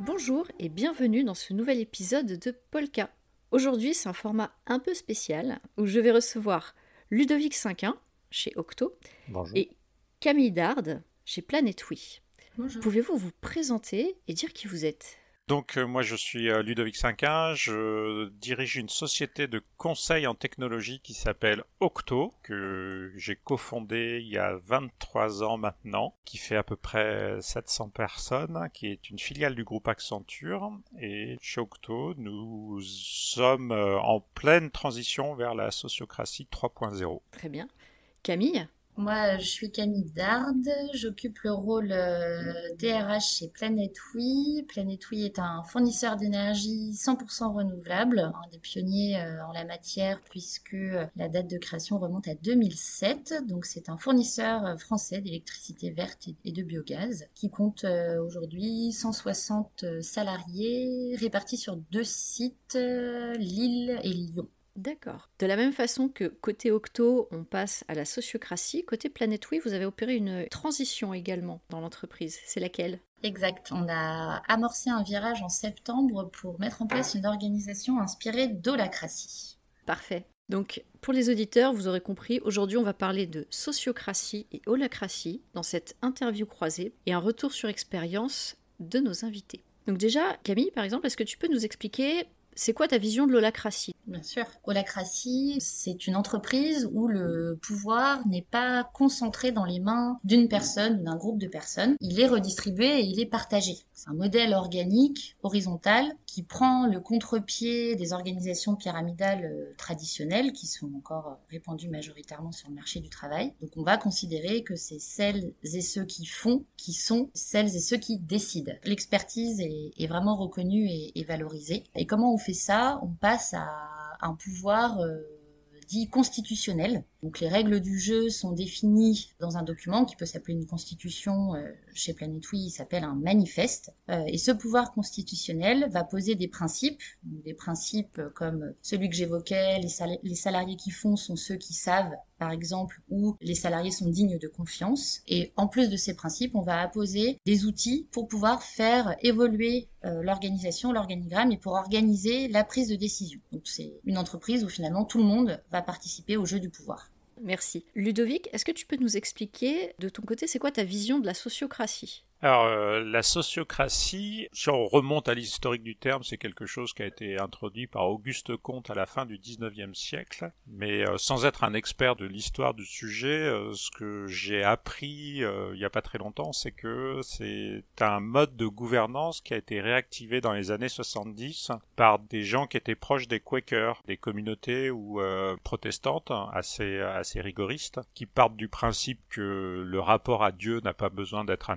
Bonjour et bienvenue dans ce nouvel épisode de Polka. Aujourd'hui, c'est un format un peu spécial où je vais recevoir Ludovic Cinquin chez Octo et Camille Dard chez Planet Oui. Pouvez-vous vous présenter et dire qui vous êtes? Donc euh, moi je suis euh, Ludovic Cinquin, je dirige une société de conseil en technologie qui s'appelle Octo, que j'ai cofondée il y a 23 ans maintenant, qui fait à peu près 700 personnes, qui est une filiale du groupe Accenture. Et chez Octo, nous sommes euh, en pleine transition vers la sociocratie 3.0. Très bien. Camille? Moi, je suis Camille Dard, j'occupe le rôle DRH euh, chez. Planet Oui est un fournisseur d'énergie 100% renouvelable, un des pionniers euh, en la matière puisque euh, la date de création remonte à 2007. Donc c'est un fournisseur français d'électricité verte et de biogaz qui compte aujourd'hui 160 salariés répartis sur deux sites, Lille et Lyon. D'accord. De la même façon que côté Octo, on passe à la sociocratie, côté Planète Oui, vous avez opéré une transition également dans l'entreprise. C'est laquelle? Exact. On a amorcé un virage en septembre pour mettre en place une organisation inspirée d'holacratie. Parfait. Donc, pour les auditeurs, vous aurez compris, aujourd'hui, on va parler de sociocratie et holacratie dans cette interview croisée et un retour sur expérience de nos invités. Donc déjà, Camille, par exemple, est-ce que tu peux nous expliquer c'est quoi ta vision de l'holacratie? Bien sûr. Holacratie, c'est une entreprise où le pouvoir n'est pas concentré dans les mains d'une personne ou d'un groupe de personnes. Il est redistribué et il est partagé. C'est un modèle organique, horizontal, qui prend le contre-pied des organisations pyramidales euh, traditionnelles qui sont encore répandues majoritairement sur le marché du travail. Donc on va considérer que c'est celles et ceux qui font qui sont celles et ceux qui décident. L'expertise est, vraiment reconnue et, valorisée. Et comment fait ça On passe à un pouvoir euh, dit constitutionnel. Donc les règles du jeu sont définies dans un document qui peut s'appeler une constitution. Euh, chez Planet Oui, il s'appelle un manifeste. Euh, et ce pouvoir constitutionnel va poser des principes, des principes comme celui que j'évoquais, les salariés qui font sont ceux qui savent par exemple, où les salariés sont dignes de confiance. Et en plus de ces principes, on va apposer des outils pour pouvoir faire évoluer euh, l'organisation, l'organigramme et pour organiser la prise de décision. Donc c'est une entreprise où finalement tout le monde va participer au jeu du pouvoir. Merci. Ludovic, est-ce que tu peux nous expliquer de ton côté, c'est quoi ta vision de la sociocratie? Alors, euh, la sociocratie, si on remonte à l'historique du terme, c'est quelque chose qui a été introduit par Auguste Comte à la fin du 19e siècle. Mais euh, sans être un expert de l'histoire du sujet, euh, ce que j'ai appris il n'y a pas très longtemps, c'est que c'est un mode de gouvernance qui a été réactivé dans les années 70 par des gens qui étaient proches des Quakers, des communautés ou protestantes assez, assez rigoristes, qui partent du principe que le rapport à Dieu n'a pas besoin d'être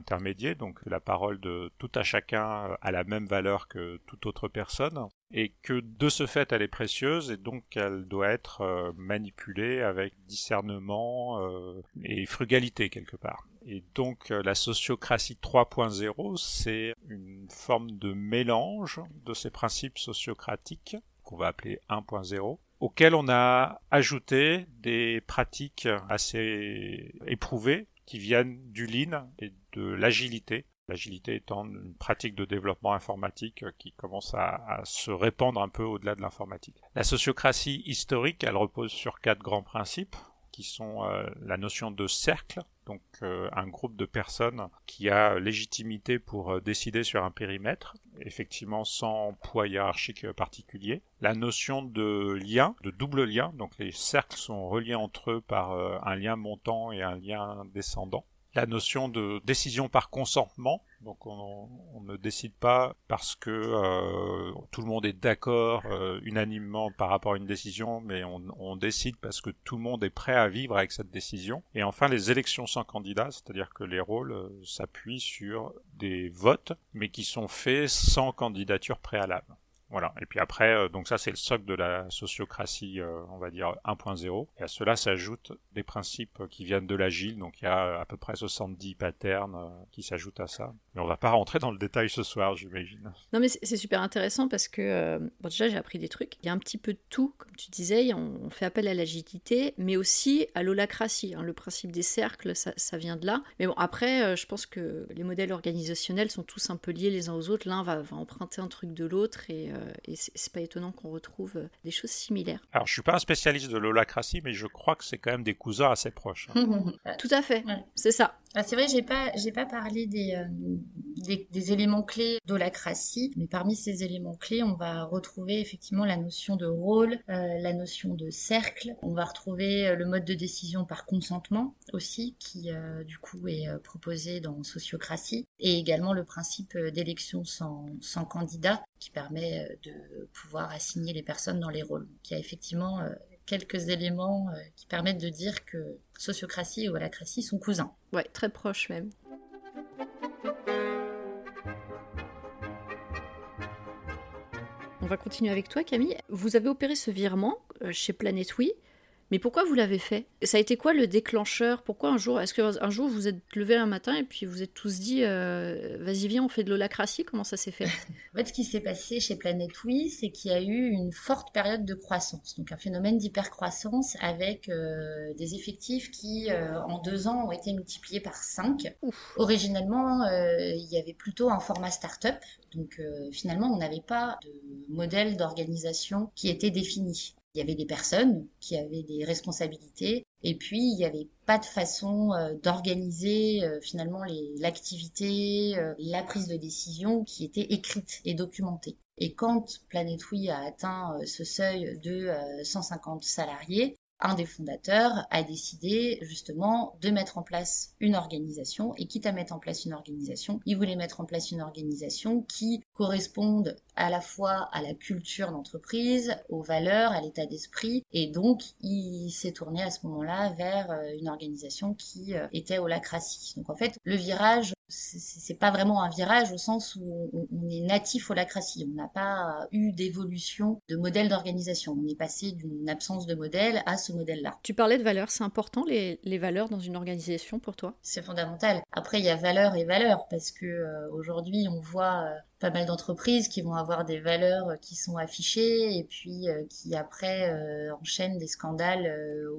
donc la parole de tout à chacun a la même valeur que toute autre personne, et que de ce fait elle est précieuse et donc elle doit être euh, manipulée avec discernement euh, et frugalité quelque part. Et donc euh, la sociocratie 3.0, c'est une forme de mélange de ces principes sociocratiques qu'on va appeler 1.0 auxquels on a ajouté des pratiques assez éprouvées qui viennent du lean et de l'agilité. L'agilité étant une pratique de développement informatique qui commence à, se répandre un peu au-delà de l'informatique. La sociocratie historique, elle repose sur quatre grands principes qui sont euh, la notion de cercle, donc euh, un groupe de personnes qui a légitimité pour euh, décider sur un périmètre, effectivement sans poids hiérarchique particulier. La notion de lien, de double lien, donc les cercles sont reliés entre eux par un lien montant et un lien descendant la notion de décision par consentement. Donc on, ne décide pas parce que euh, tout le monde est d'accord euh, unanimement par rapport à une décision, mais on, décide parce que tout le monde est prêt à vivre avec cette décision. Et enfin les élections sans candidat, c'est-à-dire que les rôles euh, s'appuient sur des votes, mais qui sont faits sans candidature préalable. Voilà. Et puis après, euh, donc ça c'est le socle de la sociocratie, euh, on va dire 1.0. Et à cela s'ajoutent des principes qui viennent de l'agile. Donc il y a à peu près 70 patterns euh, qui s'ajoutent à ça. Mais on va pas rentrer dans le détail ce soir, j'imagine. Non mais c'est super intéressant parce que bon, déjà j'ai appris des trucs. Il y a un petit peu de tout, comme tu disais. On, fait appel à l'agilité, mais aussi à l'holacratie. Hein. Le principe des cercles, ça, ça, vient de là. Mais bon, après, je pense que les modèles organisationnels sont tous un peu liés les uns aux autres. L'un va, va emprunter un truc de l'autre et euh, et c'est pas étonnant qu'on retrouve euh, des choses similaires. Alors, je suis pas un spécialiste de l'holacratie, mais je crois que c'est quand même des cousins assez proches. Hein. Tout à fait, c'est ça. Ah, c'est vrai, j'ai pas, j'ai pas parlé des, euh, des, éléments clés d'holacratie, mais parmi ces éléments clés, on va retrouver effectivement la notion de rôle, la notion de cercle. On va retrouver le mode de décision par consentement aussi, qui du coup est proposé dans sociocratie, et également le principe d'élection sans, sans candidat, qui permet euh, de pouvoir assigner les personnes dans les rôles. a effectivement euh, quelques éléments euh, qui permettent de dire que sociocratie et holacratie sont cousins. Ouais, très proches même. On va continuer avec toi, Camille. Vous avez opéré ce virement chez Planet Oui. Mais pourquoi vous l'avez fait? Ça a été quoi le déclencheur? Pourquoi un jour Est-ce qu'un jour vous êtes levé un matin et puis vous êtes tous dit euh, vas-y viens on fait de l'holacratie? Comment ça s'est fait? En fait ce qui s'est passé chez Planète Oui c'est qu'il y a eu une forte période de croissance, donc un phénomène d'hypercroissance avec euh, des effectifs qui euh, en deux ans ont été multipliés par cinq. Originellement il y avait plutôt un format start-up, donc finalement on n'avait pas de modèle d'organisation qui était défini. Il y avait des personnes qui avaient des responsabilités et puis il n'y avait pas de façon euh, d'organiser euh, finalement l'activité, euh, la prise de décision qui était écrite et documentée. Et quand Planet Oui a atteint ce seuil de 150 salariés, un des fondateurs a décidé justement de mettre en place une organisation et quitte à mettre en place une organisation, il voulait mettre en place une organisation qui corresponde à la fois à la culture d'entreprise, aux valeurs, à l'état d'esprit et donc il s'est tourné à ce moment-là vers euh, une organisation qui euh, était holacratie. Donc en fait, le virage c'est pas vraiment un virage au sens où on, est natif holacratie. On n'a pas eu d'évolution de modèle d'organisation. On est passé d'une absence de modèle à ce modèle-là. Tu parlais de valeurs, c'est important les, valeurs dans une organisation pour toi? C'est fondamental. Après, il y a valeurs et valeurs parce que euh, aujourd'hui, on voit pas mal d'entreprises qui vont avoir des valeurs euh, qui sont affichées et puis qui après enchaînent des scandales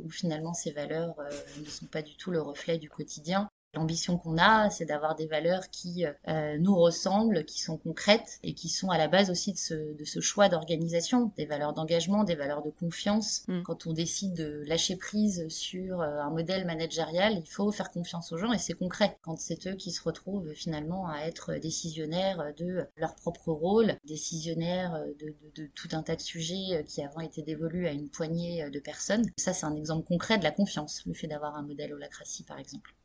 où finalement ces valeurs ne sont pas du tout le reflet du quotidien L'ambition qu'on a, c'est d'avoir des valeurs qui euh, nous ressemblent, qui sont concrètes et qui sont à la base aussi de ce, de ce choix d'organisation, des valeurs d'engagement, des valeurs de confiance. Mm. Quand on décide de lâcher prise sur euh, un modèle managérial, il faut faire confiance aux gens et c'est concret. Quand c'est eux qui se retrouvent finalement à être décisionnaires de leur propre rôle, décisionnaires de, de, de tout un tas de sujets qui avant étaient dévolus à une poignée de personnes, ça c'est un exemple concret de la confiance, le fait d'avoir un modèle holacratie par exemple.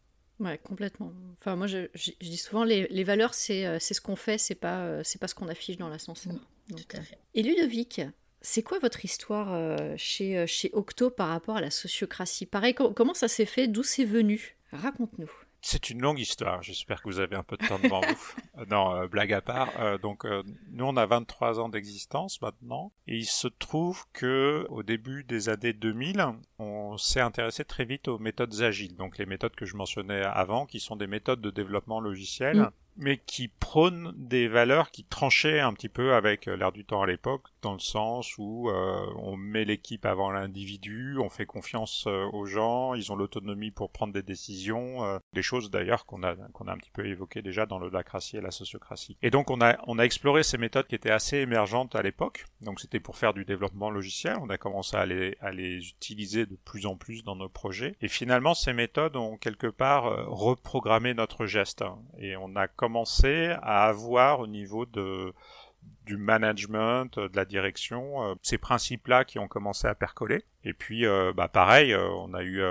Ouais, complètement. Enfin, moi, je, dis souvent, les, les valeurs, c'est euh, ce qu'on fait, c'est pas, euh, c'est pas ce qu'on affiche dans l'ascenseur. Mmh, tout à fait. Et Ludovic, c'est quoi votre histoire euh, chez, chez Octo par rapport à la sociocratie? Pareil, comment ça s'est fait? D'où c'est venu? Raconte-nous. C'est une longue histoire. J'espère que vous avez un peu de temps devant vous. Euh, non, euh, blague à part. Euh, donc, nous, on a 23 ans d'existence maintenant. Et il se trouve que, au début des années 2000, on s'est intéressé très vite aux méthodes agiles. Donc, les méthodes que je mentionnais avant, qui sont des méthodes de développement logiciel. Mm mais qui prône des valeurs qui tranchaient un petit peu avec l'air du temps à l'époque, dans le sens où euh, on met l'équipe avant l'individu, on fait confiance euh, aux gens, ils ont l'autonomie pour prendre des décisions, des choses d'ailleurs qu'on a qu'on a un petit peu évoquées déjà dans l'holacratie et la sociocratie. Et donc on a on a exploré ces méthodes qui étaient assez émergentes à l'époque. Donc c'était pour faire du développement logiciel, on a commencé à les à les utiliser de plus en plus dans nos projets. Et finalement ces méthodes ont quelque part reprogrammé notre geste et on a commencé à avoir au niveau de du management, de la direction, euh, ces principes-là qui ont commencé à percoler. Et puis, euh, bah pareil, euh, on a eu,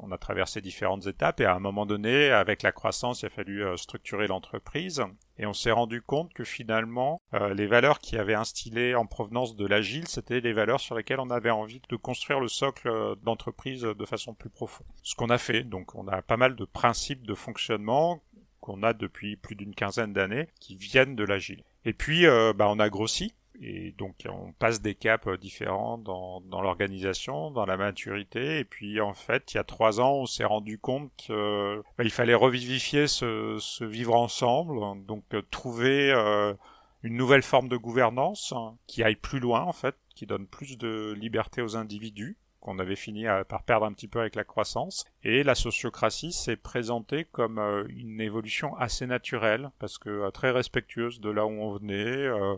on a traversé différentes étapes et à un moment donné, avec la croissance, il a fallu structurer l'entreprise et on s'est rendu compte que finalement, les valeurs qui avaient instillé en provenance de l'agile, c'était les valeurs sur lesquelles on avait envie de construire le socle d'entreprise de façon plus profonde. Ce qu'on a fait, donc, on a pas mal de principes de fonctionnement qu'on a depuis plus d'une quinzaine d'années qui viennent de l'agile. Et puis, euh, bah, on a grossi. Et donc on passe des caps différents dans, dans l'organisation, dans la maturité. Et puis en fait, il y a trois ans, on s'est rendu compte qu'il bah, fallait revivifier ce, ce, vivre ensemble, donc trouver une nouvelle forme de gouvernance hein, qui aille plus loin en fait, qui donne plus de liberté aux individus qu'on avait fini par perdre un petit peu avec la croissance. Et la sociocratie s'est présentée comme euh, une évolution assez naturelle, parce que euh, très respectueuse de là où on venait. Euh,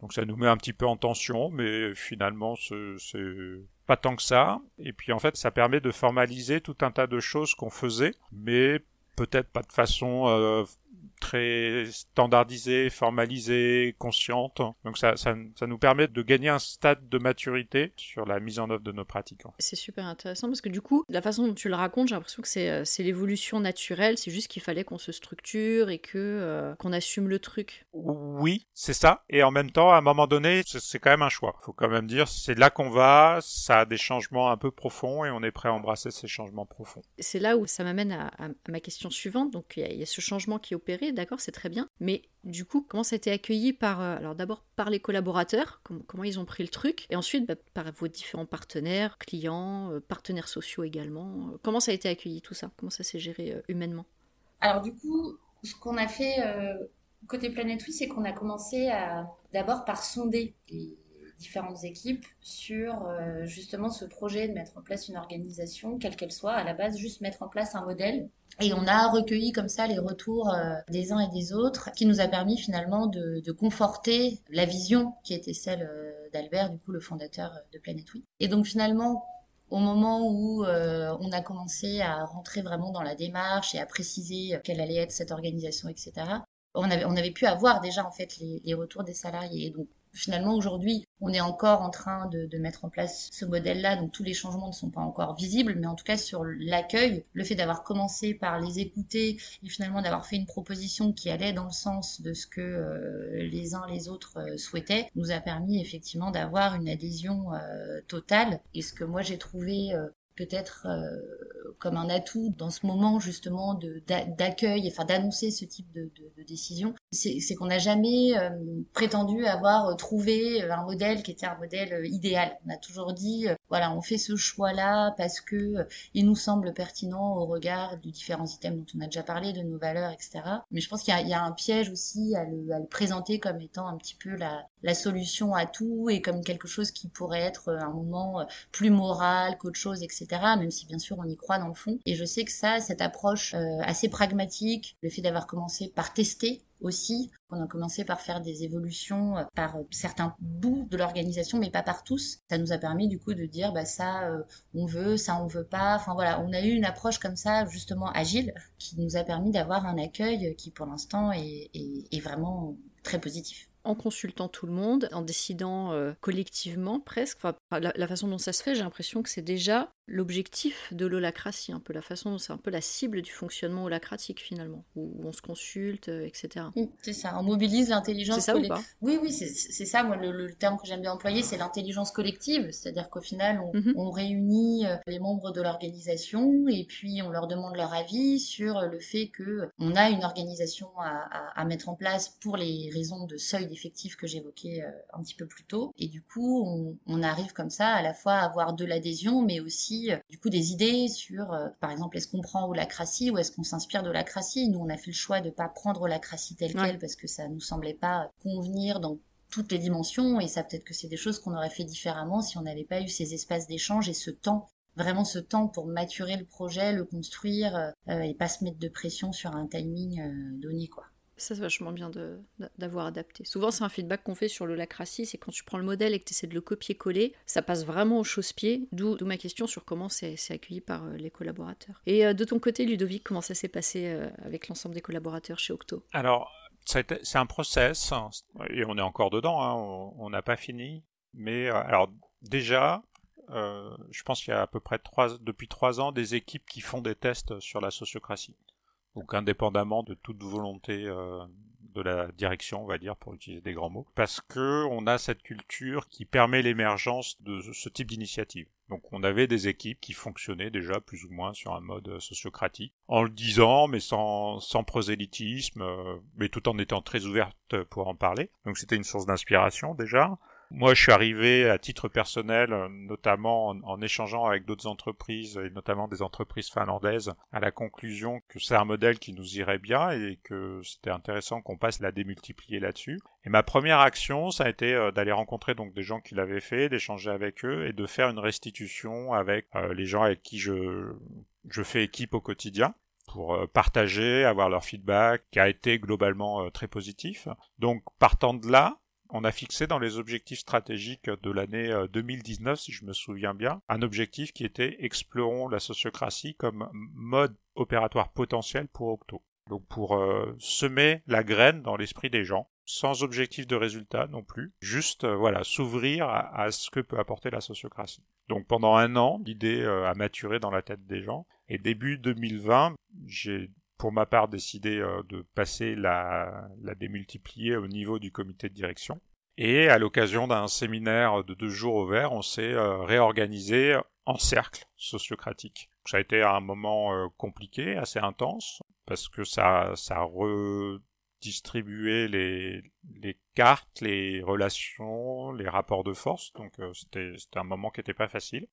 donc ça nous met un petit peu en tension, mais finalement c'est pas tant que ça. Et puis en fait ça permet de formaliser tout un tas de choses qu'on faisait, mais peut-être pas de façon très standardisée, formalisée, consciente. Donc ça, ça, ça, nous permet de gagner un stade de maturité sur la mise en œuvre de nos pratiques. C'est super intéressant parce que du coup, la façon dont tu le racontes, j'ai l'impression que c'est, euh, c'est l'évolution naturelle, c'est juste qu'il fallait qu'on se structure et que euh, qu'on assume le truc. Oui, c'est ça. Et en même temps, à un moment donné, c'est quand même un choix. Faut quand même dire, c'est là qu'on va, ça a des changements un peu profonds et on est prêt à embrasser ces changements profonds. C'est là où ça m'amène à, à, ma question suivante. Donc il y, y, a ce changement qui est opéré d'accord, c'est très bien. Mais du coup, comment ça a été accueilli par, euh, alors d'abord par les collaborateurs, comment, ils ont pris le truc, et ensuite bah, par vos différents partenaires, clients, euh, partenaires sociaux également. Euh, comment ça a été accueilli tout ça? Comment ça s'est géré humainement? Alors du coup, ce qu'on a fait côté Planète Oui, c'est qu'on a commencé à d'abord par sonder les différentes équipes sur justement ce projet de mettre en place une organisation, quelle qu'elle soit, à la base juste mettre en place un modèle et on a recueilli comme ça les retours euh, des uns et des autres, qui nous a permis finalement de, conforter la vision qui était celle euh, d'Albert, du coup le fondateur de Planet Oui. Et donc finalement, au moment où euh, on a commencé à rentrer vraiment dans la démarche et à préciser quelle allait être cette organisation, etc., on avait, on avait pu avoir déjà en fait les, retours des salariés. Finalement, aujourd'hui, on est encore en train de, de mettre en place ce modèle-là, donc tous les changements ne sont pas encore visibles, mais en tout cas sur l'accueil, le fait d'avoir commencé par les écouter et finalement d'avoir fait une proposition qui allait dans le sens de ce que euh, les uns les autres euh, souhaitaient, nous a permis effectivement d'avoir une adhésion euh, totale. Et ce que moi j'ai trouvé peut-être euh, comme un atout dans ce moment justement d'accueil, enfin d'annoncer ce type de, de, de décision, c'est qu'on n'a jamais euh, prétendu avoir trouvé un modèle qui était un modèle idéal. On a toujours dit, euh, voilà, on fait ce choix-là parce que il nous semble pertinent au regard de différents items dont on a déjà parlé, de nos valeurs, etc. Mais je pense qu'il y, y, a un piège aussi à le, à le, présenter comme étant un petit peu la, la solution à tout et comme quelque chose qui pourrait être un moment plus moral qu'autre chose, etc même si bien sûr on y croit dans le fond. Et je sais que ça, cette approche euh, assez pragmatique, le fait d'avoir commencé par tester aussi. On a commencé par faire des évolutions euh, par euh, certains bouts de l'organisation, mais pas par tous. Ça nous a permis du coup de dire bah ça on veut, ça on veut pas. Enfin voilà, on a eu une approche comme ça justement agile qui nous a permis d'avoir un accueil qui pour l'instant est, est vraiment très positif en consultant tout le monde, en décidant euh, collectivement presque. Enfin, la, la, façon dont ça se fait, j'ai l'impression que c'est déjà l'objectif de l'holacratie, un peu la façon dont c'est un peu la cible du fonctionnement holacratique finalement, où, on se consulte, euh, etc. c'est ça, on mobilise l'intelligence. Pas? Oui, oui, c'est ça. Moi, le, le, terme que j'aime bien employer, c'est l'intelligence collective, c'est-à-dire qu'au final, on, mm -hmm. on, réunit euh, les membres de l'organisation et puis on leur demande leur avis sur le fait que on a une organisation à, à, à mettre en place pour les raisons de seuil d'effectifs que j'évoquais euh, un petit peu plus tôt. Et du coup, on, on arrive comme ça à la fois à avoir de l'adhésion, mais aussi euh, du coup des idées sur, euh, par exemple, est-ce qu'on prend Holacratie ou est-ce qu'on s'inspire de Holacratie Nous, on a fait le choix de pas prendre Holacratie telle ouais. quelle parce que ça nous semblait pas convenir dans toutes les dimensions et ça peut-être que c'est des choses qu'on aurait fait différemment si on n'avait pas eu ces espaces d'échange et ce temps vraiment ce temps pour maturer le projet, le construire euh, et pas se mettre de pression sur un timing euh, donné quoi. Ça, c'est vachement bien d'avoir adapté. Souvent, c'est un feedback qu'on fait sur le lacratie, c'est quand tu prends le modèle et que tu essaies de le copier-coller, ça passe vraiment au chausse-pied, d'où ma question sur comment c'est accueilli par euh, les collaborateurs. Et euh, de ton côté, Ludovic, comment ça s'est passé euh, avec l'ensemble des collaborateurs chez Octo? Alors, c'est un process, et on est encore dedans, hein, on n'a pas fini, mais alors déjà, je pense qu'il y a à peu près depuis trois ans des équipes qui font des tests sur la sociocratie donc indépendamment de toute volonté euh, de la direction, on va dire, pour utiliser des grands mots, parce que on a cette culture qui permet l'émergence de ce type d'initiative. Donc on avait des équipes qui fonctionnaient déjà plus ou moins sur un mode sociocratique, en le disant, mais sans, sans prosélytisme, mais tout en étant très ouverte pour en parler. Donc c'était une source d'inspiration déjà. Moi, je suis arrivé à titre personnel, notamment en, échangeant avec d'autres entreprises, et notamment des entreprises finlandaises, à la conclusion que c'est un modèle qui nous irait bien et que c'était intéressant qu'on passe la démultiplier là-dessus. Et ma première action, ça a été euh, d'aller rencontrer donc des gens qui l'avaient fait, d'échanger avec eux et de faire une restitution avec euh, les gens avec qui je, je fais équipe au quotidien pour euh, partager, avoir leur feedback, qui a été globalement très positif. Donc partant de là, on a fixé dans les objectifs stratégiques de l'année 2019, euh, si je me souviens bien, un objectif qui était explorons la sociocratie comme mode opératoire potentiel pour Octo. Donc pour euh, semer la graine dans l'esprit des gens, sans objectif de résultat non plus, juste euh, voilà s'ouvrir à, ce que peut apporter la sociocratie. Donc pendant un an, l'idée a maturé dans la tête des gens. Et début 2020, j'ai pour ma part décidé euh, de passer la, démultiplier au niveau du comité de direction. Et à l'occasion d'un séminaire de deux jours au on s'est euh, réorganisé en cercle sociocratique. Ça a été un moment euh, compliqué, assez intense, parce que ça, ça les, les cartes, les relations, les rapports de force. Donc c'était un moment qui n'était pas facile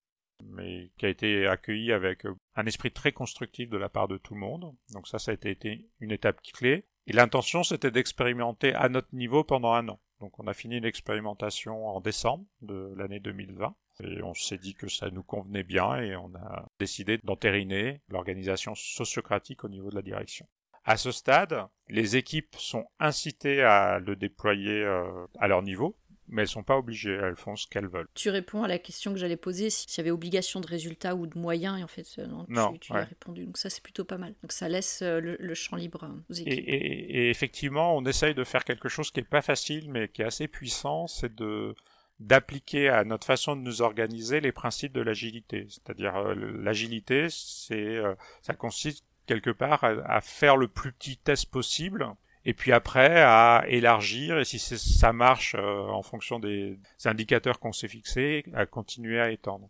mais qui a été accueilli avec euh, un esprit très constructif de la part de tout le monde. Donc ça, ça a été une étape clé. Et l'intention, c'était d'expérimenter à notre niveau pendant un an. Donc on a fini l'expérimentation en décembre de l'année 2020. Et on s'est dit que ça nous convenait bien et on a décidé d'entériner l'organisation sociocratique au niveau de la direction. À ce stade, les équipes sont incitées à le déployer euh, à leur niveau mais elles sont pas obligées, elles font ce qu'elles veulent. Tu réponds à la question que j'allais poser, s'il y avait obligation de résultat ou de moyens, et en fait, euh, non, tu, as répondu. Donc ça, c'est plutôt pas mal. Donc ça laisse euh, le, champ libre aux équipes. Et, effectivement, on essaye de faire quelque chose qui est pas facile, mais qui est assez puissant, c'est de d'appliquer à notre façon de nous organiser les principes de l'agilité. C'est-à-dire euh, l'agilité, c'est ça consiste quelque part à, faire le plus petit test possible et puis après à élargir et si ça marche euh, en fonction des, indicateurs qu'on s'est fixés, à continuer à étendre.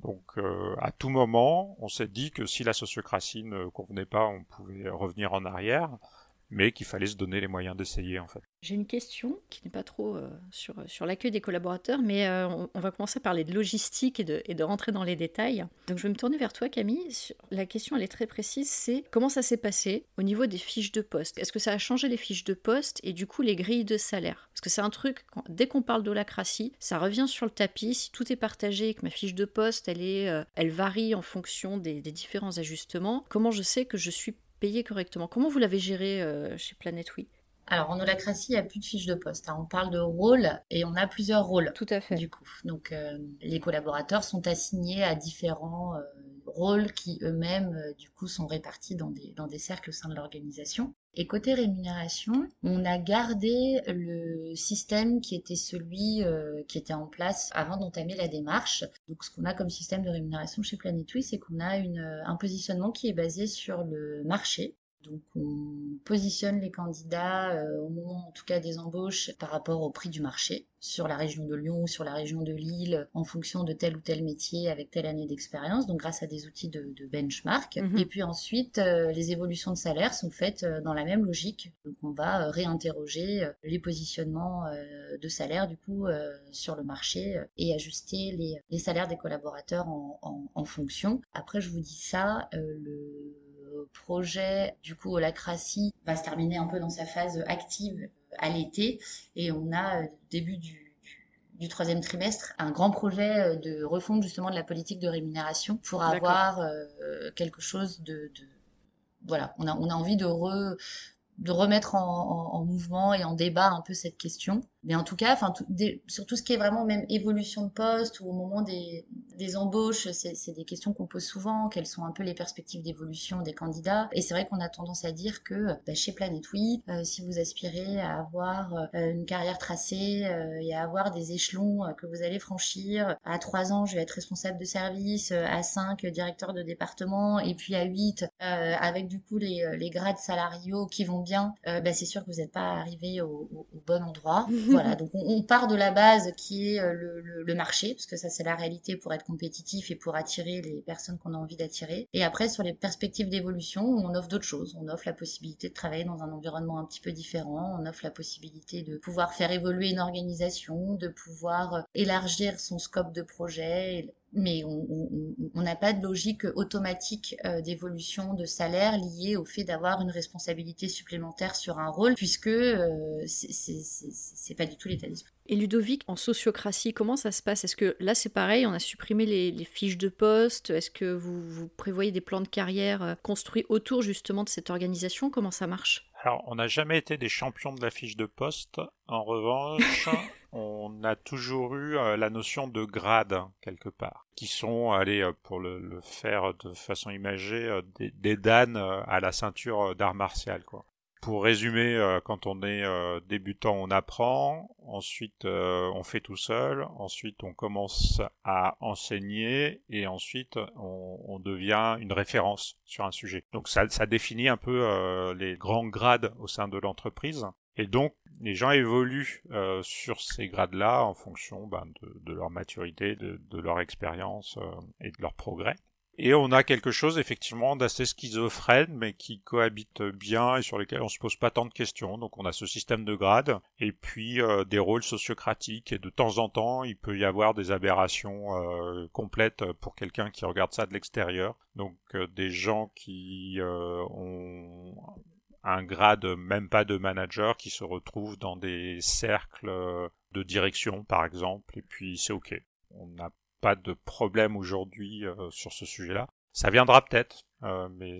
Donc euh, à tout moment, on s'est dit que si la sociocratie ne convenait pas, on pouvait revenir en arrière mais qu'il fallait se donner les moyens d'essayer en fait. J'ai une question qui n'est pas trop euh, sur, l'accueil des collaborateurs, mais euh, on, va commencer à parler de logistique et de, rentrer dans les détails. Donc je vais me tourner vers toi Camille. La question elle est très précise, c'est comment ça s'est passé au niveau des fiches de poste? Est-ce que ça a changé les fiches de poste et du coup les grilles de salaire? Parce que c'est un truc, dès qu'on parle d'holacratie, ça revient sur le tapis. Si tout est partagé et que ma fiche de poste elle, est, euh, elle varie en fonction des, des différents ajustements, comment je sais que je suis correctement? Comment vous l'avez géré chez Planet Oui? Alors en holacratie, il n'y a plus de fiche de poste. Hein. On parle de rôle et on a plusieurs rôles. Tout à fait. Du coup, donc euh, les collaborateurs sont assignés à différents euh, rôles qui eux-mêmes, du coup, sont répartis dans des, dans des cercles au sein de l'organisation. Et côté rémunération, on a gardé le système qui était celui qui était en place avant d'entamer la démarche. Donc ce qu'on a comme système de rémunération chez Planetui, c'est qu'on a une, un positionnement qui est basé sur le marché. Donc on positionne les candidats euh, au moment en tout cas des embauches par rapport au prix du marché sur la région de Lyon ou sur la région de Lille en fonction de tel ou tel métier avec telle année d'expérience, donc grâce à des outils de, benchmark. Mhm. Et puis ensuite, euh, les évolutions de salaire sont faites euh, dans la même logique. Donc on va réinterroger les positionnements de salaire du coup sur le marché et ajuster les, les salaires des collaborateurs en, en, en fonction. Après, je vous dis ça, le projet, du coup, Holacratie va se terminer un peu dans sa phase active à l'été. Et on a euh, début du, troisième trimestre un grand projet euh, de refonte justement de la politique de rémunération pour avoir euh, quelque chose de, voilà. On a on a envie de re, de remettre en, mouvement et en débat un peu cette question. Mais en tout cas, enfin, sur tout ce qui est vraiment même évolution de poste ou au moment des, des embauches, c'est des questions qu'on pose souvent. Quelles sont un peu les perspectives d'évolution des candidats Et c'est vrai qu'on a tendance à dire que bah, chez Planète Oui, euh, si vous aspirez à avoir euh, une carrière tracée euh, et à avoir des échelons que vous allez franchir, à 3 ans, je vais être responsable de service, à 5, directeur de département, et puis à 8, avec du coup les, les grades salariaux qui vont bien, bah, c'est sûr que vous n'êtes pas arrivé au, au, bon endroit. Voilà, donc on, part de la base qui est euh, le, marché, parce que ça c'est la réalité pour être compétitif et pour attirer les personnes qu'on a envie d'attirer. Et après, sur les perspectives d'évolution, on offre d'autres choses. On offre la possibilité de travailler dans un environnement un petit peu différent, on offre la possibilité de pouvoir faire évoluer une organisation, de pouvoir euh, élargir son scope de projet, mais on n'a pas de logique automatique euh, d'évolution de salaire liée au fait d'avoir une responsabilité supplémentaire sur un rôle, puisque euh, c'est pas du tout l'état d'esprit. Et Ludovic, en sociocratie, comment ça se passe? Est-ce que là c'est pareil, on a supprimé les, fiches de poste? Est-ce que vous, vous, prévoyez des plans de carrière euh, construits autour justement de cette organisation? Comment ça marche? Alors, on n'a jamais été des champions de la fiche de poste. En revanche, on a toujours eu euh, la notion de grade quelque part, qui sont, allez, euh, pour le, faire de façon imagée, euh, des, des danes à la ceinture d'art martial. Pour résumer, quand on est débutant, on apprend, ensuite on fait tout seul, ensuite on commence à enseigner et ensuite on, devient une référence sur un sujet. Donc ça définit un peu les grands grades au sein de l'entreprise. Et donc, les gens évoluent euh, sur ces grades-là en fonction ben, de, leur maturité, de, leur expérience euh, et de leur progrès. Et on a quelque chose effectivement d'assez schizophrène, mais qui cohabite bien et sur lesquels on se pose pas tant de questions. Donc on a ce système de grades et puis euh, des rôles sociocratiques. Et de temps en temps, il peut y avoir des aberrations complètes pour quelqu'un qui regarde ça de l'extérieur. Donc des gens qui ont un grade même pas de manager qui se retrouve dans des cercles de direction par exemple et puis c'est ok. On n'a pas de problème aujourd'hui euh, sur ce sujet-là. Ça viendra peut-être, euh, mais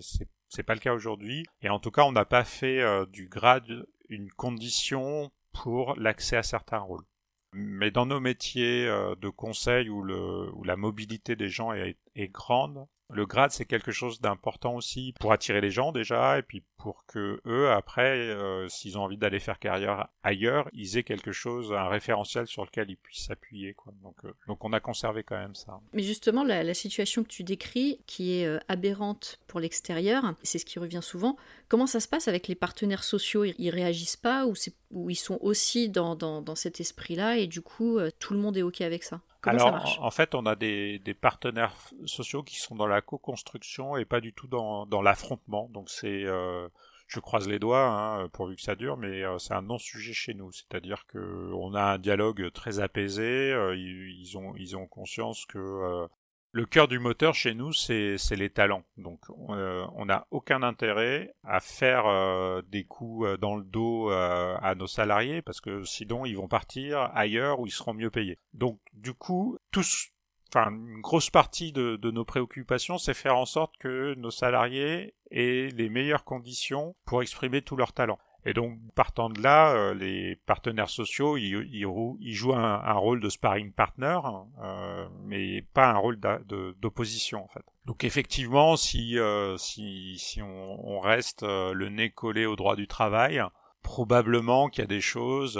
c'est pas le cas aujourd'hui. Et en tout cas, on n'a pas fait euh, du grade une condition pour l'accès à certains rôles. Mais dans nos métiers de conseil où, le, où la mobilité des gens est, est grande, le grade, c'est quelque chose d'important aussi pour attirer les gens déjà, et puis pour que eux, après, euh, s'ils ont envie d'aller faire carrière ailleurs, ils aient quelque chose, un référentiel sur lequel ils puissent s'appuyer. Donc, euh, donc on a conservé quand même ça. Mais justement, la, situation que tu décris, qui est euh, aberrante pour l'extérieur, c'est ce qui revient souvent. Comment ça se passe avec les partenaires sociaux? Ils réagissent pas ou, ou ils sont aussi dans, dans, dans cet esprit-là et du coup, tout le monde est OK avec ça? Alors, en fait, on a des, partenaires sociaux qui sont dans la co-construction et pas du tout dans, l'affrontement. Donc, c'est, euh, je croise les doigts, hein, pourvu que ça dure, mais euh, c'est un non-sujet chez nous. C'est-à-dire que on a un dialogue très apaisé. Euh, ils, ont, ils ont conscience que le cœur du moteur chez nous, c'est les talents. Donc, euh, on n'a aucun intérêt à faire euh, des coups euh, dans le dos à nos salariés parce que sinon, ils vont partir ailleurs où ils seront mieux payés. Donc, du coup, tous, enfin, une grosse partie de, de nos préoccupations, c'est faire en sorte que nos salariés aient les meilleures conditions pour exprimer tous leurs talents. Et donc, partant de là, euh, les partenaires sociaux, ils, ils, jouent un, rôle de sparring partner, euh, mais pas un rôle d'opposition en fait. Donc effectivement, si euh, si, si on, on reste le nez collé au droit du travail, probablement qu'il y a des choses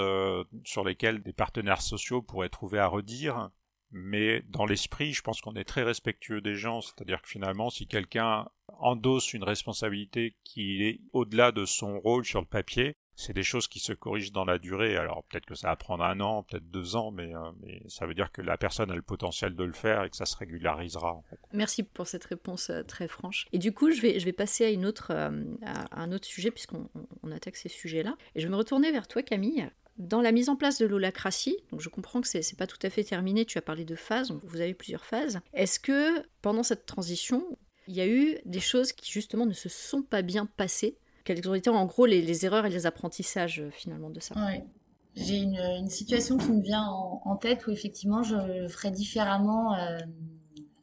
sur lesquelles des partenaires sociaux pourraient trouver à redire, mais dans l'esprit, je pense qu'on est très respectueux des gens, c'est-à-dire que finalement, si quelqu'un endosse une responsabilité qui est au-delà de son rôle sur le papier, c'est des choses qui se corrigent dans la durée. Alors peut-être que ça va prendre un an, peut-être deux ans, mais, euh, ça veut dire que la personne a le potentiel de le faire et que ça se régularisera. Merci pour cette réponse euh, très franche. Et du coup, je vais, passer euh, à un autre sujet puisqu'on on attaque ces sujets-là. Et je vais me retourner vers toi, Camille. Dans la mise en place de l'holacratie, donc je comprends que c'est pas tout à fait terminé, tu as parlé de phases, vous avez plusieurs phases. Est-ce que pendant cette transition, il y a eu des choses qui justement ne se sont pas bien passées? Quelles ont été en gros les, erreurs et les apprentissages euh, finalement de ça? J'ai une, situation qui me vient en, tête où effectivement je ferais différemment euh,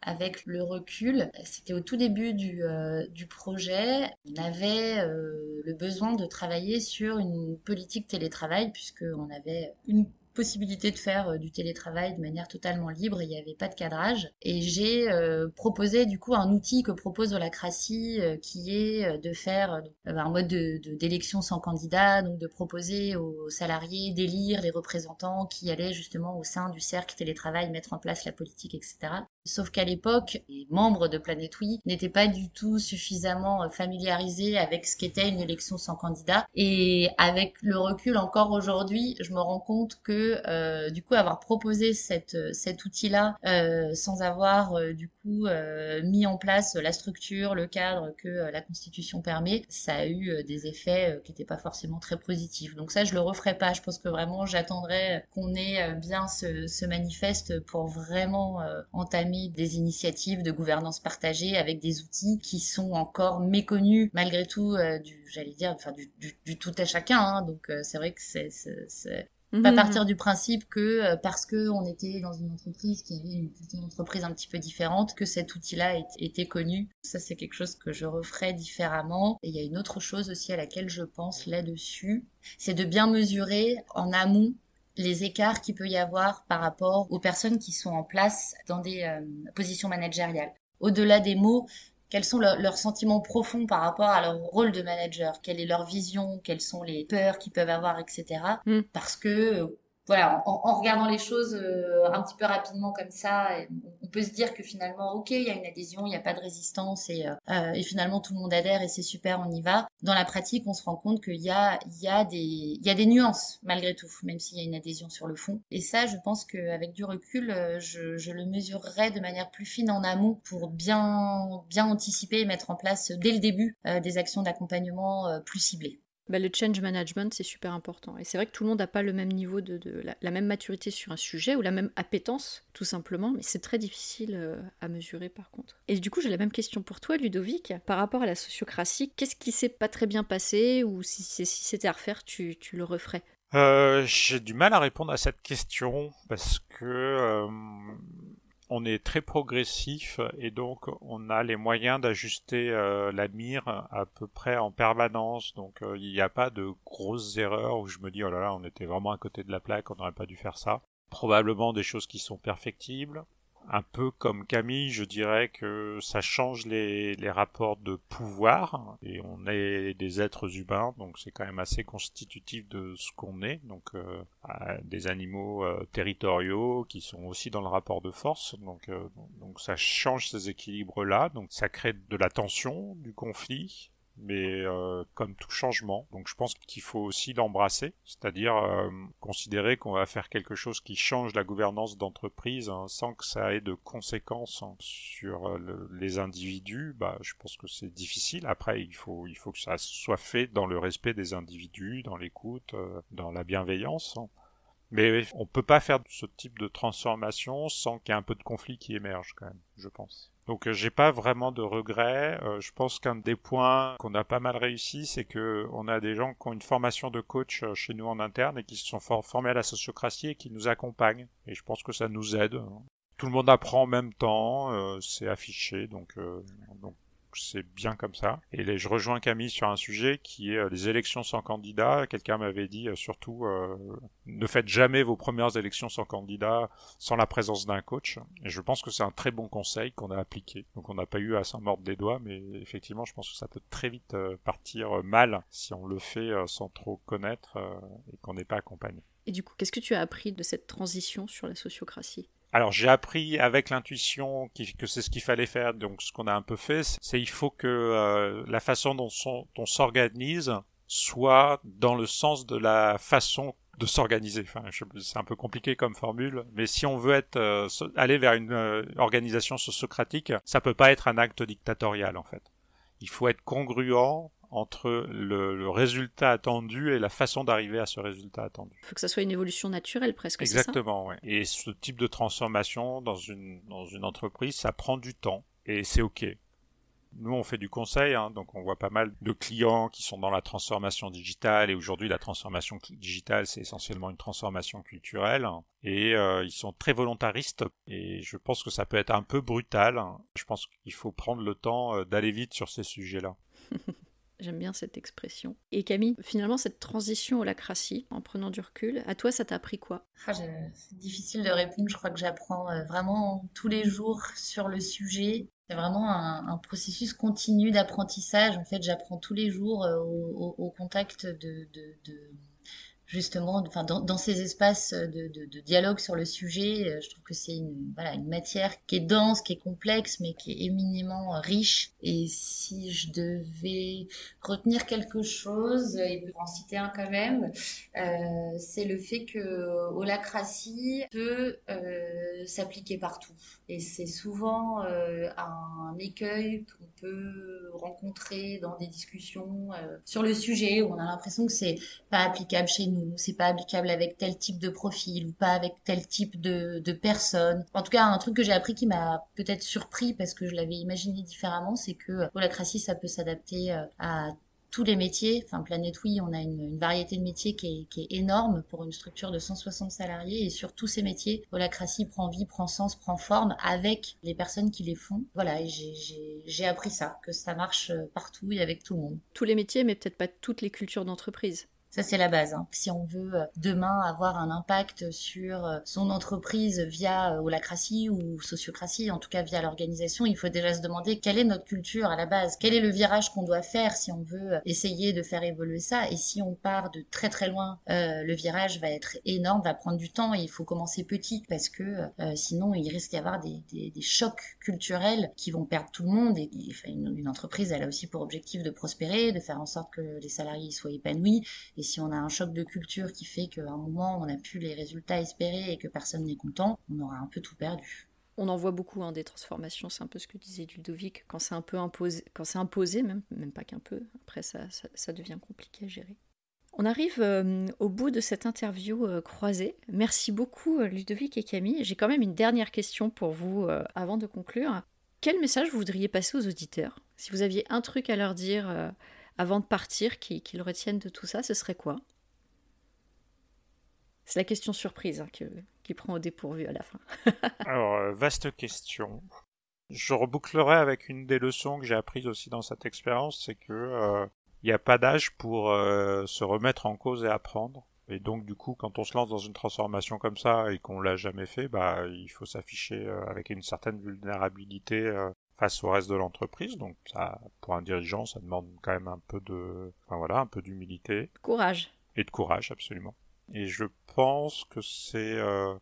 avec le recul. C'était au tout début du, euh, projet. On avait le besoin de travailler sur une politique télétravail puisqu'on avait une possibilité de faire euh, du télétravail de manière totalement libre, il n'y avait pas de cadrage. Et j'ai euh, proposé du coup un outil que propose Holacracy euh, qui est de faire un mode d'élection sans candidat, donc de proposer aux salariés d'élire les représentants qui allaient justement au sein du cercle télétravail mettre en place la politique, etc. Sauf qu'à l'époque, les membres de Planète n'étaient pas du tout suffisamment euh, familiarisés avec ce qu'était une élection sans candidat. Et avec le recul encore aujourd'hui, je me rends compte que euh, du coup avoir proposé cette, cet outil-là euh, sans avoir euh, du coup euh, mis en place la structure, le cadre que la Constitution permet, ça a eu des effets qui n'étaient pas forcément très positifs. Donc ça, je le referai pas. Je pense que vraiment, j'attendrai qu'on ait bien ce, ce manifeste pour vraiment entamer des initiatives de gouvernance partagée avec des outils qui sont encore méconnus malgré tout euh, du, j'allais dire, enfin du, du, tout à chacun. Hein. Donc euh, c'est vrai que c'est, c'est, pas mhm. partir du principe que euh, parce que on était dans une entreprise qui avait une, une, entreprise un petit peu différente que cet outil-là était connu. Ça c'est quelque chose que je referais différemment. Et il y a une autre chose aussi à laquelle je pense là-dessus, c'est de bien mesurer en amont les écarts qu'il peut y avoir par rapport aux personnes qui sont en place dans des euh, positions managériales. Au-delà des mots, quels sont leurs sentiments profonds par rapport à leur rôle de manager, quelle est leur vision, quelles sont les peurs qu'ils peuvent avoir, etc. Mm. Parce que euh, voilà, en, regardant les choses euh, un petit peu rapidement comme ça, on peut se dire que finalement, ok, il y a une adhésion, il n'y a pas de résistance et, euh, euh, et, finalement tout le monde adhère et c'est super, on y va. Dans la pratique, on se rend compte qu'il y a, y a des, y a des nuances malgré tout, même s'il y a une adhésion sur le fond. Et ça, je pense qu'avec du recul, je, je, le mesurerai de manière plus fine en amont pour bien, bien anticiper et mettre en place dès le début des actions d'accompagnement plus ciblées. Bah, le change management, c'est super important. Et c'est vrai que tout le monde n'a pas le même niveau de, la, même maturité sur un sujet ou la même appétence, tout simplement, mais c'est très difficile euh, à mesurer par contre. Et du coup, j'ai la même question pour toi, Ludovic. Par rapport à la sociocratie, qu'est-ce qui s'est pas très bien passé ou si, si c'était à refaire, tu, tu le referais? Euh, J'ai du mal à répondre à cette question parce que euh, on est très progressif et donc on a les moyens d'ajuster euh, la mire à peu près en permanence. Donc euh, il n'y a pas de grosses erreurs où je me dis oh là là on était vraiment à côté de la plaque, on n'aurait pas dû faire ça. Probablement des choses qui sont perfectibles un peu comme Camille, je dirais que ça change les, rapports de pouvoir et on est des êtres humains, donc c'est quand même assez constitutif de ce qu'on est, donc euh, des animaux euh, territoriaux qui sont aussi dans le rapport de force, donc, euh, donc ça change ces équilibres-là, donc ça crée de la tension, du conflit, mais euh, comme tout changement. Donc je pense qu'il faut aussi l'embrasser, c'est-à-dire euh, considérer qu'on va faire quelque chose qui change la gouvernance d'entreprise hein, sans que ça ait de conséquences hein, sur euh, les individus. Bah, je pense que c'est difficile. Après, il faut il faut que ça soit fait dans le respect des individus, dans l'écoute, dans la bienveillance. Hein. Mais on peut pas faire ce type de transformation sans qu'il y ait un peu de conflit qui émerge quand même, je pense. Donc euh, j'ai pas vraiment de regrets. Euh, je pense qu'un des points qu'on a pas mal réussi, c'est que on a des gens qui ont une formation de coach euh, chez nous en interne et qui se sont formés à la sociocratie et qui nous accompagnent. Et je pense que ça nous aide. Tout le monde apprend en même temps, c'est affiché, donc, donc c'est bien comme ça. Et je rejoins Camille sur un sujet qui est euh, les élections sans candidat. Quelqu'un m'avait dit euh, surtout euh, ne faites jamais vos premières élections sans candidat sans la présence d'un coach. Et je pense que c'est un très bon conseil qu'on a appliqué. Donc on n'a pas eu à s'en mordre des doigts, mais effectivement je pense que ça peut très vite partir mal si on le fait sans trop connaître et qu'on n'est pas accompagné. Et du coup, qu'est-ce que tu as appris de cette transition sur la sociocratie? Alors j'ai appris avec l'intuition que c'est ce qu'il fallait faire, donc ce qu'on a un peu fait, c'est il faut que euh, la façon dont, on s'organise soit dans le sens de la façon de s'organiser. C'est un peu compliqué comme formule, mais si on veut être euh, aller vers une euh, organisation sociocratique, ça peut pas être un acte dictatorial en fait. Il faut être congruent entre le, résultat attendu et la façon d'arriver à ce résultat attendu. Il faut que ça soit une évolution naturelle presque. Exactement, oui. Et ce type de transformation dans une, dans une entreprise, ça prend du temps et c'est OK. Nous, on fait du conseil, hein, donc on voit pas mal de clients qui sont dans la transformation digitale, et aujourd'hui, la transformation digitale, c'est essentiellement une transformation culturelle, et euh, ils sont très volontaristes, et je pense que ça peut être un peu brutal. Je pense qu'il faut prendre le temps euh, d'aller vite sur ces sujets-là. J'aime bien cette expression. Et Camille, finalement, cette transition au lacratie, en prenant du recul, à toi, ça t'a appris quoi? Ah, C'est difficile de répondre. Je crois que j'apprends euh, vraiment tous les jours sur le sujet. C'est vraiment un, processus continu d'apprentissage. En fait, j'apprends tous les jours euh, au, contact de, justement, enfin, dans, dans, ces espaces de, de, de, dialogue sur le sujet, euh, je trouve que c'est une, voilà, une matière qui est dense, qui est complexe, mais qui est éminemment riche. Et si je devais retenir quelque chose, et pour en citer un quand même, euh, c'est le fait que holacratie peut euh, s'appliquer partout. Et c'est souvent euh, un écueil qu'on peut rencontrer dans des discussions euh, sur le sujet où on a l'impression que c'est pas applicable chez nous c'est pas applicable avec tel type de profil ou pas avec tel type de, de personne. En tout cas, un truc que j'ai appris qui m'a peut-être surpris parce que je l'avais imaginé différemment, c'est que holacratie, ça peut s'adapter euh, à tous les métiers. Enfin, Planète Oui, on a une, variété de métiers qui est, qui est, énorme pour une structure de 160 salariés. Et sur tous ces métiers, Holacratie prend vie, prend sens, prend forme avec les personnes qui les font. Voilà, j'ai appris ça, que ça marche euh, partout et avec tout le monde. Tous les métiers, mais peut-être pas toutes les cultures d'entreprise. Ça, c'est la base. Hein. Si on veut euh, demain avoir un impact sur euh, son entreprise via euh, holacratie ou sociocratie, en tout cas via l'organisation, il faut déjà se demander quelle est notre culture à la base, quel est le virage qu'on doit faire si on veut essayer de faire évoluer ça? Et si on part de très très loin, le virage va être énorme, va prendre du temps et il faut commencer petit parce que sinon il risque d'y avoir des, des, chocs culturels qui vont perdre tout le monde. Une, une, entreprise, elle a aussi pour objectif de prospérer, de faire en sorte que les salariés soient épanouis. Et si on a un choc de culture qui fait qu'à un moment on n'a plus les résultats espérés et que personne n'est content, on aura un peu tout perdu. On en voit beaucoup hein, des transformations, c'est un peu ce que disait Ludovic, quand c'est un peu imposé, quand c'est imposé même, pas qu'un peu, après ça, ça, devient compliqué à gérer. On arrive euh, au bout de cette interview euh, croisée. Merci beaucoup euh, Ludovic et Camille. J'ai quand même une dernière question pour vous avant de conclure. Quel message vous voudriez passer aux auditeurs? Si vous aviez un truc à leur dire avant de partir qu'ils retiennent de tout ça, ce serait quoi? C'est la question surprise hein, qui prend au dépourvu à la fin. Alors, euh, vaste question. Je rebouclerai avec une des leçons que j'ai apprises aussi dans cette expérience, c'est que il euh, n'y a pas d'âge pour euh, se remettre en cause et apprendre. Et donc du coup, quand on se lance dans une transformation comme ça et qu'on l'a jamais fait, bah il faut s'afficher avec une certaine vulnérabilité face au reste de l'entreprise. Donc ça, pour un dirigeant, ça demande quand même un peu de, enfin voilà, un peu d'humilité. Courage. Et de courage, absolument. Et je pense que c'est, euh,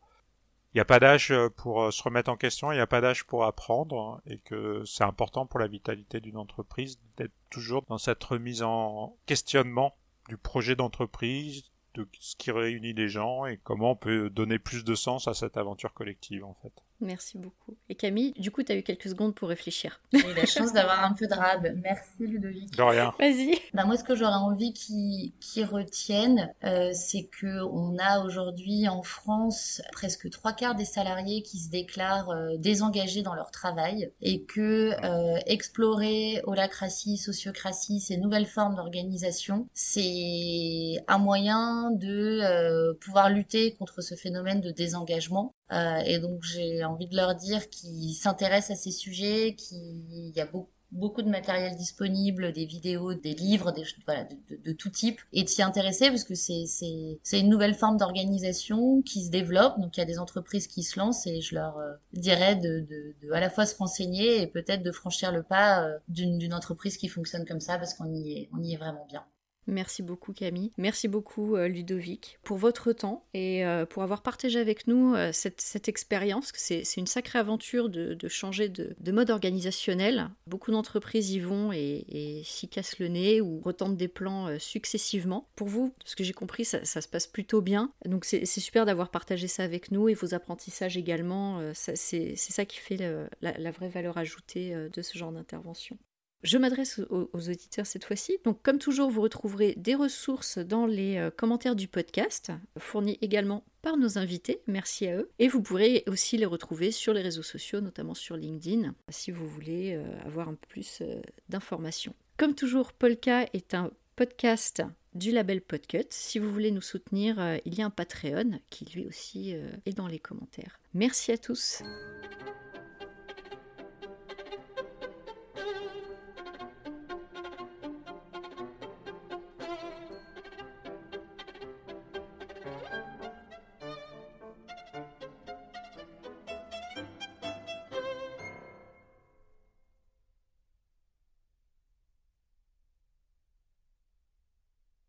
il n'y a pas d'âge pour euh, se remettre en question, il n'y a pas d'âge pour apprendre, et que c'est important pour la vitalité d'une entreprise d'être toujours dans cette remise en questionnement du projet d'entreprise, de ce qui réunit les gens et comment on peut donner plus de sens à cette aventure collective en fait. Merci beaucoup. Et Camille, du coup, tu as eu quelques secondes pour réfléchir. J'ai eu la chance d'avoir un peu de rab. Merci Ludovic. De rien. Vas-y. Bah, moi, ce que j'aurais envie qu'ils qui retiennent, euh, c'est que on a aujourd'hui en France presque trois quarts des salariés qui se déclarent euh, désengagés dans leur travail et que euh, explorer holacratie, sociocratie, ces nouvelles formes d'organisation, c'est un moyen de euh, pouvoir lutter contre ce phénomène de désengagement et donc j'ai envie de leur dire qu'ils s'intéressent à ces sujets, qu'il y a beaucoup beaucoup de matériel disponible, des vidéos, des livres, des, voilà, de, de, tout type, et de s'y intéresser parce que c'est, une nouvelle forme d'organisation qui se développe. Donc il y a des entreprises qui se lancent et je leur euh, dirais de, de, de, à la fois se renseigner et peut-être de franchir le pas euh, d'une, d'une entreprise qui fonctionne comme ça parce qu'on y est, on y est vraiment bien. Merci beaucoup Camille. Merci beaucoup euh, Ludovic pour votre temps et euh, pour avoir partagé avec nous euh, cette, expérience. C'est une sacrée aventure de, changer de, mode organisationnel. Beaucoup d'entreprises y vont et, s'y cassent le nez ou retentent des plans successivement. Pour vous, ce que j'ai compris, ça, se passe plutôt bien. Donc c'est super d'avoir partagé ça avec nous et vos apprentissages également. c'est ça qui fait la vraie valeur ajoutée de ce genre d'intervention. Je m'adresse aux, auditeurs cette fois-ci. Donc, comme toujours, vous retrouverez des ressources dans les euh, commentaires du podcast, fournis également par nos invités. Merci à eux. Et vous pourrez aussi les retrouver sur les réseaux sociaux, notamment sur LinkedIn, si vous voulez euh, avoir un peu plus euh, d'informations. Comme toujours, Polka est un podcast du label Podcut. Si vous voulez nous soutenir, il y a un Patreon qui lui aussi est dans les commentaires. Merci à tous.